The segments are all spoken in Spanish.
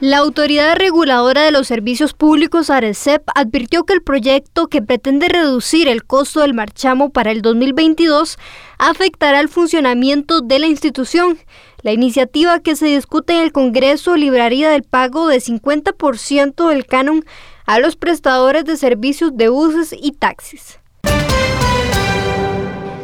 La Autoridad Reguladora de los Servicios Públicos, ARECEP, advirtió que el proyecto que pretende reducir el costo del marchamo para el 2022 afectará el funcionamiento de la institución. La iniciativa que se discute en el Congreso libraría del pago de 50% del canon a los prestadores de servicios de buses y taxis.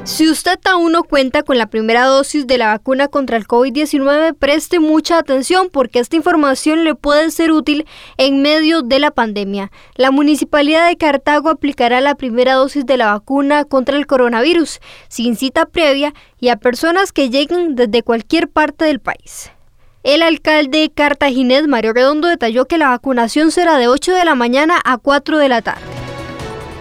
Si usted aún no cuenta con la primera dosis de la vacuna contra el COVID-19, preste mucha atención porque esta información le puede ser útil en medio de la pandemia. La Municipalidad de Cartago aplicará la primera dosis de la vacuna contra el coronavirus sin cita previa y a personas que lleguen desde cualquier parte del país. El alcalde cartaginés Mario Redondo detalló que la vacunación será de 8 de la mañana a 4 de la tarde.